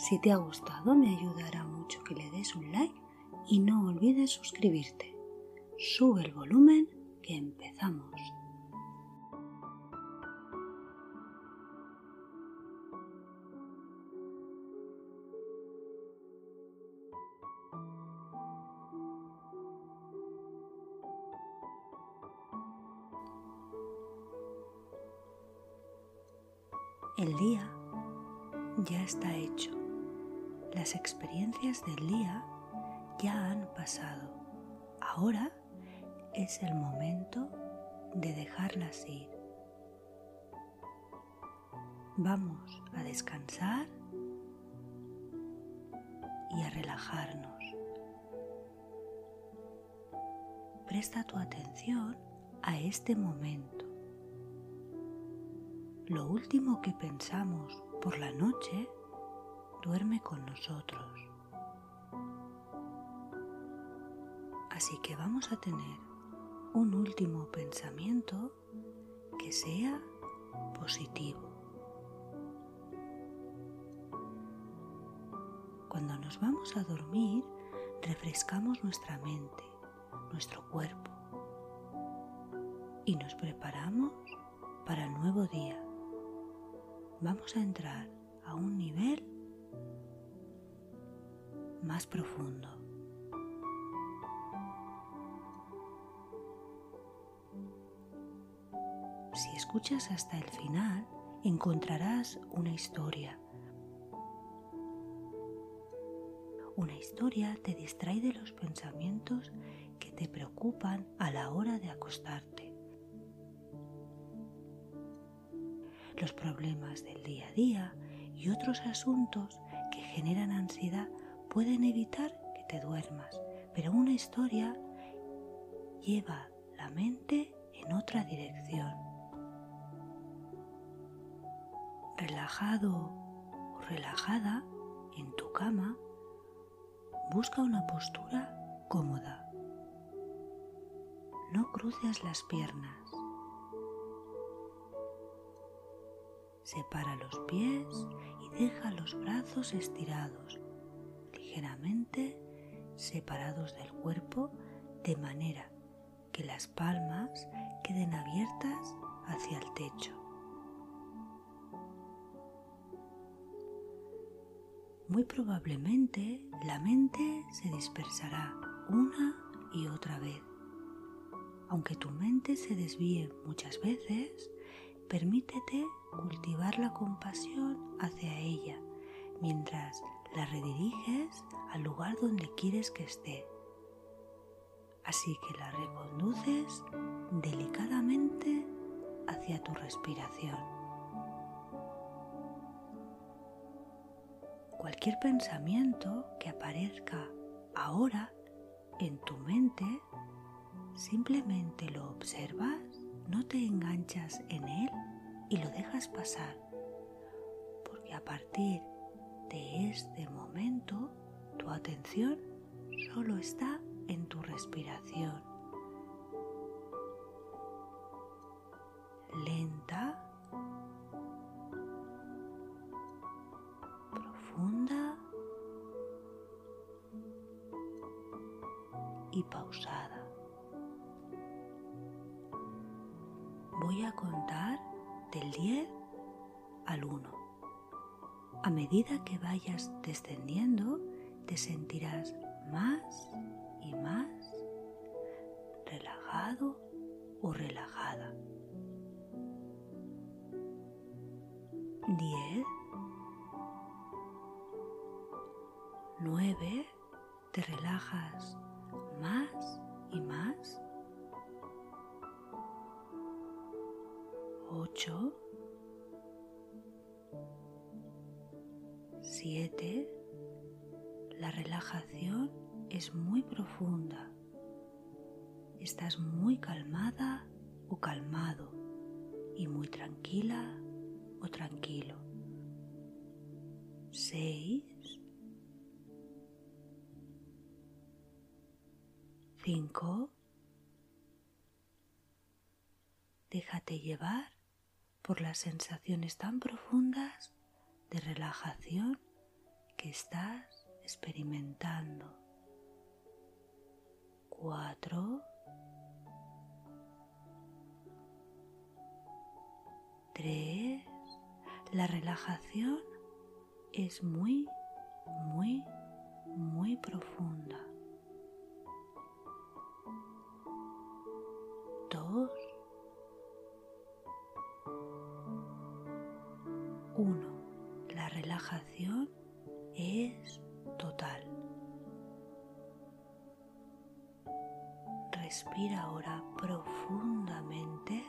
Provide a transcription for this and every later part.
Si te ha gustado me ayudará mucho que le des un like y no olvides suscribirte. Sube el volumen que empezamos. Ahora es el momento de dejarlas ir. Vamos a descansar y a relajarnos. Presta tu atención a este momento. Lo último que pensamos por la noche duerme con nosotros. Así que vamos a tener un último pensamiento que sea positivo. Cuando nos vamos a dormir, refrescamos nuestra mente, nuestro cuerpo y nos preparamos para el nuevo día. Vamos a entrar a un nivel más profundo. Escuchas hasta el final, encontrarás una historia. Una historia te distrae de los pensamientos que te preocupan a la hora de acostarte. Los problemas del día a día y otros asuntos que generan ansiedad pueden evitar que te duermas, pero una historia lleva la mente en otra dirección. Relajado o relajada en tu cama, busca una postura cómoda. No cruces las piernas. Separa los pies y deja los brazos estirados ligeramente separados del cuerpo de manera que las palmas queden abiertas hacia el techo. Muy probablemente la mente se dispersará una y otra vez. Aunque tu mente se desvíe muchas veces, permítete cultivar la compasión hacia ella mientras la rediriges al lugar donde quieres que esté. Así que la reconduces delicadamente hacia tu respiración. Cualquier pensamiento que aparezca ahora en tu mente, simplemente lo observas, no te enganchas en él y lo dejas pasar, porque a partir de este momento tu atención solo está en tu respiración. Y pausada. Voy a contar del 10 al 1. A medida que vayas descendiendo, te sentirás más y más relajado o relajada. 8, 7. La relajación es muy profunda. Estás muy calmada o calmado y muy tranquila o tranquilo. Seis. Cinco. Déjate llevar por las sensaciones tan profundas de relajación que estás experimentando. Cuatro. Tres. La relajación es muy, muy, muy profunda. Dos. 1. La relajación es total. Respira ahora profundamente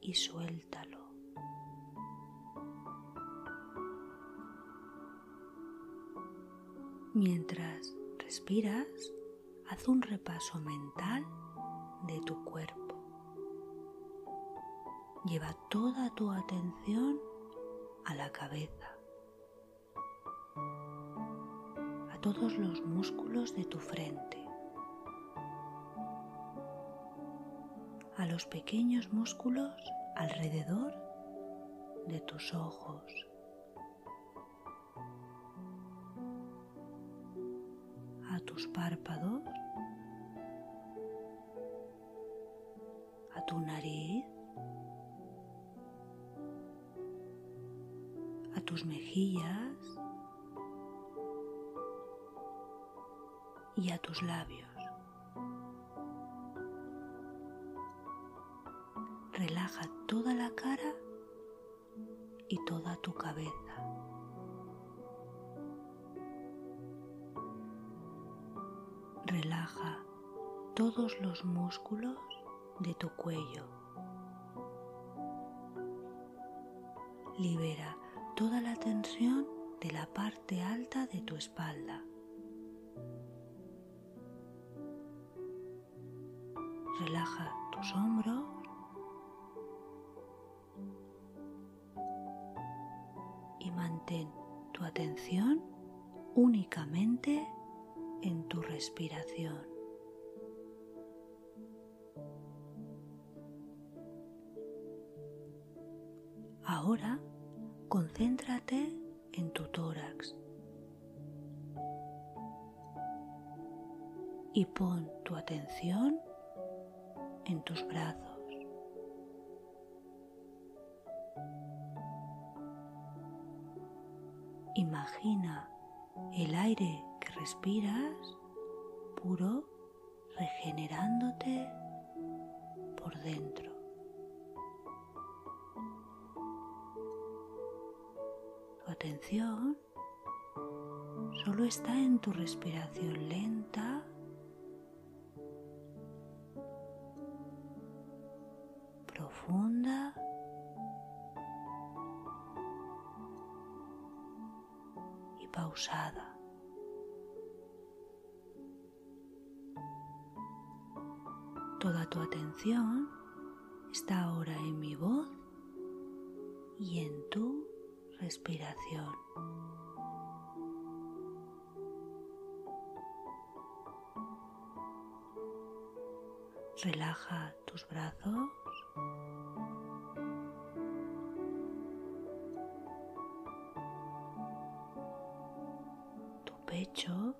y suéltalo. Mientras respiras, haz un repaso mental de tu cuerpo. Lleva toda tu atención a la cabeza, a todos los músculos de tu frente, a los pequeños músculos alrededor de tus ojos. a tus párpados, a tu nariz, tus mejillas y a tus labios. Relaja toda la cara y toda tu cabeza. Relaja todos los músculos de tu cuello. Libera toda la tensión de la parte alta de tu espalda. Relaja tus hombros. Y mantén tu atención únicamente en tu respiración. Ahora concéntrate en tu tórax y pon tu atención en tus brazos. Imagina el aire que respiras puro regenerándote por dentro. Atención. Solo está en tu respiración lenta. Profunda. Y pausada. Toda tu atención está ahora en mi voz y en tu respiración. Relaja tus brazos. Tu pecho.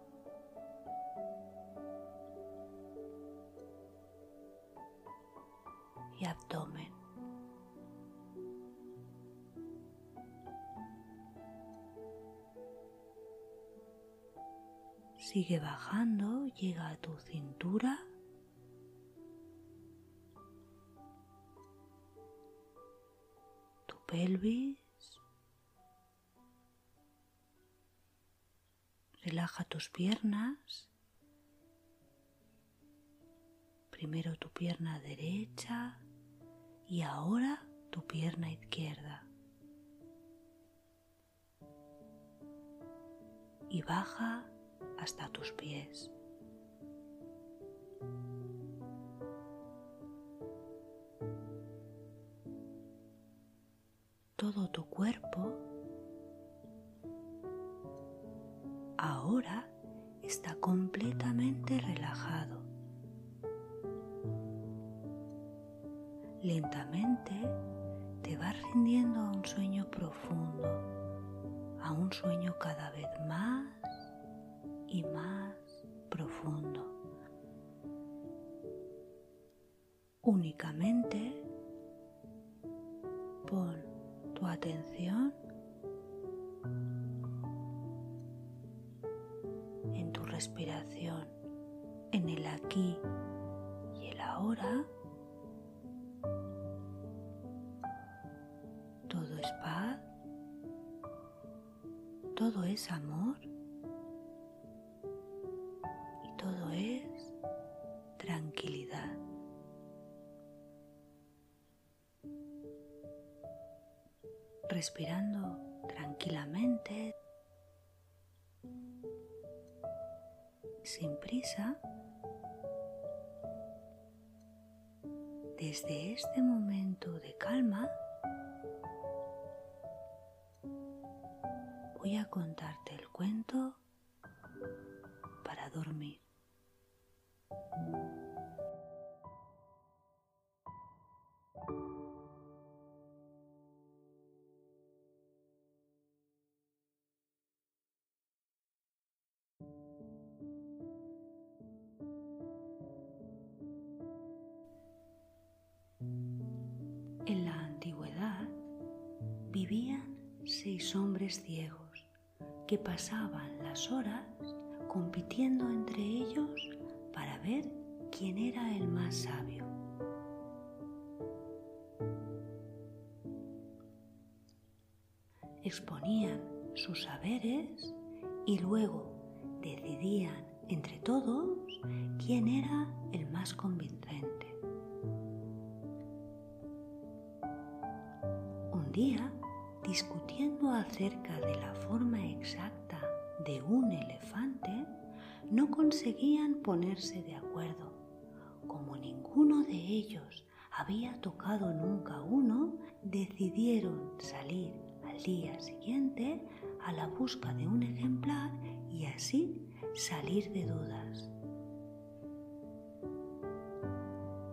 Sigue bajando, llega a tu cintura. Tu pelvis. Relaja tus piernas. Primero tu pierna derecha y ahora tu pierna izquierda. y baja hasta tus pies. Todo tu cuerpo ahora está completamente relajado. Lentamente te vas rindiendo a un sueño profundo, a un sueño cada vez más y más profundo. Únicamente pon tu atención en tu respiración, en el aquí y el ahora. Todo es paz, todo es amor Respirando tranquilamente, sin prisa, desde este momento de calma, voy a contarte el cuento para dormir. Seis hombres ciegos que pasaban las horas compitiendo entre ellos para ver quién era el más sabio. Exponían sus saberes y luego decidían entre todos quién era el más convincente. Un día, discutiendo acerca de la forma exacta de un elefante, no conseguían ponerse de acuerdo. Como ninguno de ellos había tocado nunca uno, decidieron salir al día siguiente a la busca de un ejemplar y así salir de dudas.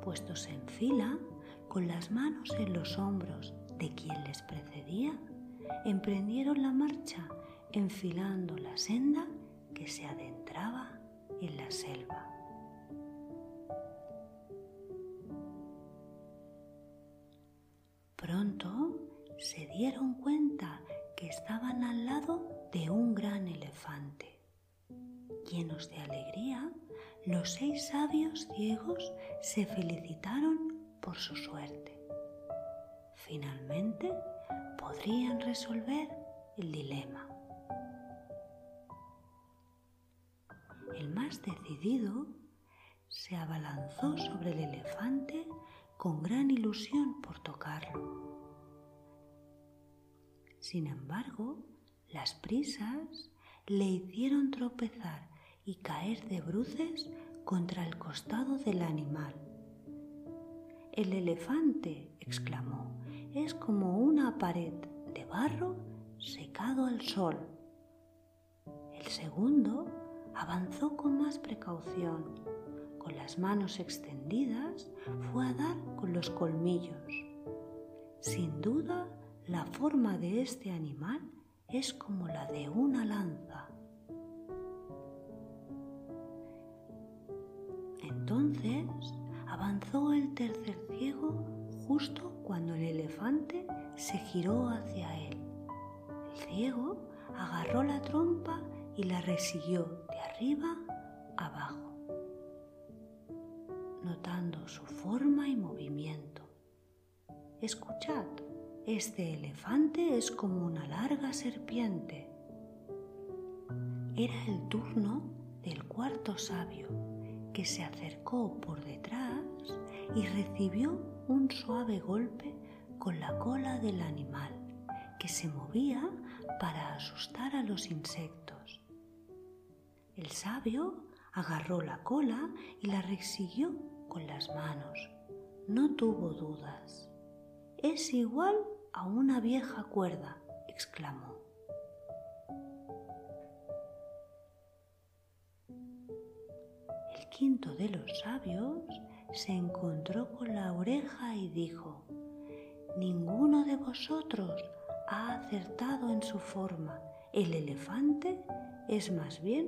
Puestos en fila, con las manos en los hombros de quien les precedía, emprendieron la marcha enfilando la senda que se adentraba en la selva. Pronto se dieron cuenta que estaban al lado de un gran elefante. Llenos de alegría, los seis sabios ciegos se felicitaron por su suerte. Finalmente podrían resolver el dilema. El más decidido se abalanzó sobre el elefante con gran ilusión por tocarlo. Sin embargo, las prisas le hicieron tropezar y caer de bruces contra el costado del animal. El elefante, exclamó, es como una pared de barro secado al sol. El segundo avanzó con más precaución. Con las manos extendidas fue a dar con los colmillos. Sin duda, la forma de este animal es como la de una lanza. Entonces avanzó el tercer ciego justo cuando el elefante se giró hacia él. El ciego agarró la trompa y la resiguió de arriba abajo, notando su forma y movimiento. Escuchad, este elefante es como una larga serpiente. Era el turno del cuarto sabio, que se acercó por detrás y recibió un suave golpe con la cola del animal, que se movía para asustar a los insectos. El sabio agarró la cola y la resiguió con las manos. No tuvo dudas. Es igual a una vieja cuerda, exclamó. Quinto de los sabios se encontró con la oreja y dijo, Ninguno de vosotros ha acertado en su forma. El elefante es más bien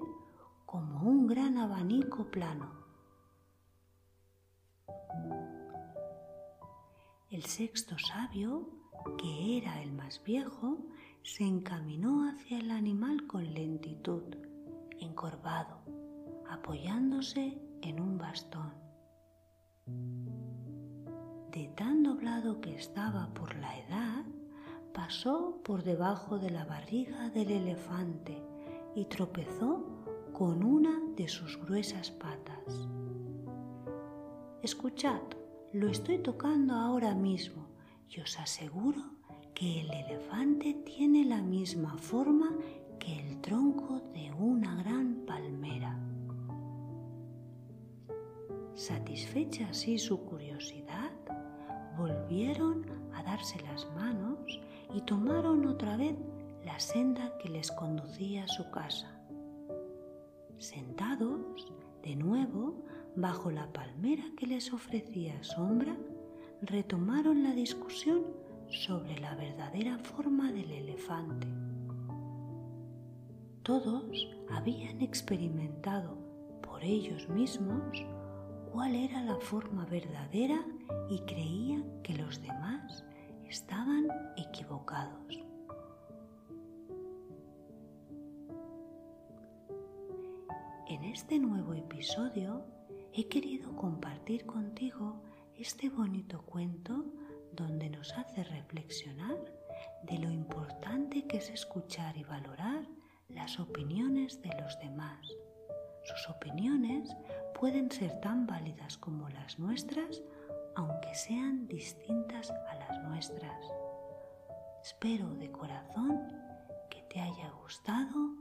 como un gran abanico plano. El sexto sabio, que era el más viejo, se encaminó hacia el animal con lentitud, encorvado, apoyándose en un bastón. De tan doblado que estaba por la edad, pasó por debajo de la barriga del elefante y tropezó con una de sus gruesas patas. Escuchad, lo estoy tocando ahora mismo y os aseguro que el elefante tiene la misma forma que el tronco de una Satisfecha así su curiosidad, volvieron a darse las manos y tomaron otra vez la senda que les conducía a su casa. Sentados, de nuevo, bajo la palmera que les ofrecía sombra, retomaron la discusión sobre la verdadera forma del elefante. Todos habían experimentado por ellos mismos cuál era la forma verdadera y creían que los demás estaban equivocados. En este nuevo episodio he querido compartir contigo este bonito cuento donde nos hace reflexionar de lo importante que es escuchar y valorar las opiniones de los demás. Sus opiniones pueden ser tan válidas como las nuestras, aunque sean distintas a las nuestras. Espero de corazón que te haya gustado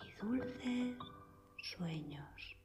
y dulces sueños.